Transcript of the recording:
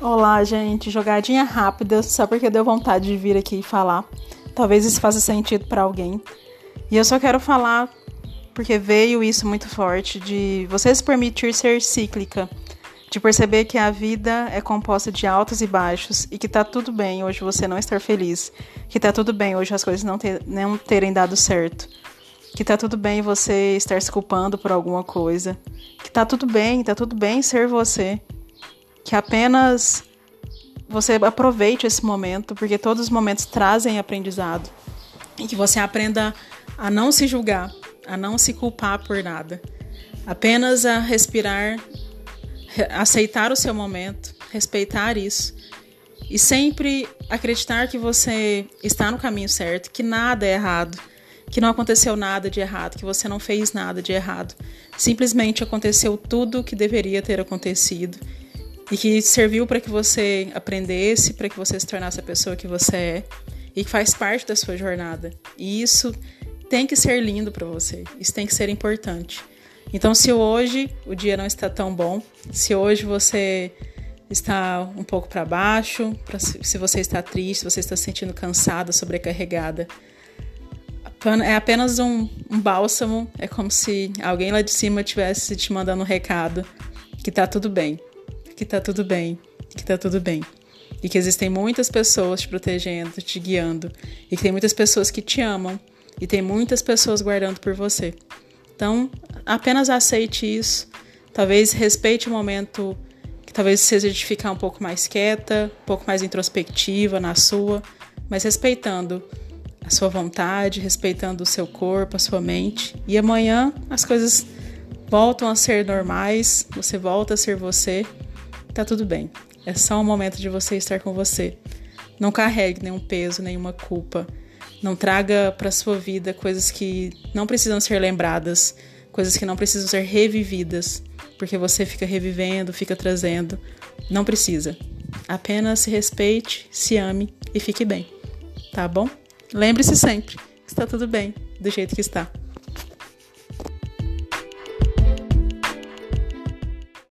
Olá, gente. Jogadinha rápida, só porque deu vontade de vir aqui falar. Talvez isso faça sentido para alguém. E eu só quero falar porque veio isso muito forte de você se permitir ser cíclica, de perceber que a vida é composta de altos e baixos e que tá tudo bem hoje você não estar feliz, que tá tudo bem hoje as coisas não, ter, não terem dado certo, que tá tudo bem você estar se culpando por alguma coisa, que tá tudo bem, tá tudo bem ser você que apenas você aproveite esse momento, porque todos os momentos trazem aprendizado. E que você aprenda a não se julgar, a não se culpar por nada, apenas a respirar, aceitar o seu momento, respeitar isso. E sempre acreditar que você está no caminho certo, que nada é errado, que não aconteceu nada de errado, que você não fez nada de errado. Simplesmente aconteceu tudo o que deveria ter acontecido e que serviu para que você aprendesse, para que você se tornasse a pessoa que você é e que faz parte da sua jornada. E isso tem que ser lindo para você, isso tem que ser importante. Então, se hoje o dia não está tão bom, se hoje você está um pouco para baixo, se você está triste, se você está se sentindo cansada, sobrecarregada, é apenas um, um bálsamo, é como se alguém lá de cima tivesse te mandando um recado que tá tudo bem que tá tudo bem, que tá tudo bem. E que existem muitas pessoas te protegendo, te guiando. E que tem muitas pessoas que te amam. E tem muitas pessoas guardando por você. Então, apenas aceite isso. Talvez respeite o momento que talvez seja de ficar um pouco mais quieta, um pouco mais introspectiva na sua, mas respeitando a sua vontade, respeitando o seu corpo, a sua mente. E amanhã as coisas voltam a ser normais, você volta a ser você tá tudo bem. É só um momento de você estar com você. Não carregue nenhum peso, nenhuma culpa. Não traga para sua vida coisas que não precisam ser lembradas, coisas que não precisam ser revividas, porque você fica revivendo, fica trazendo. Não precisa. Apenas se respeite, se ame e fique bem. Tá bom? Lembre-se sempre está tudo bem do jeito que está.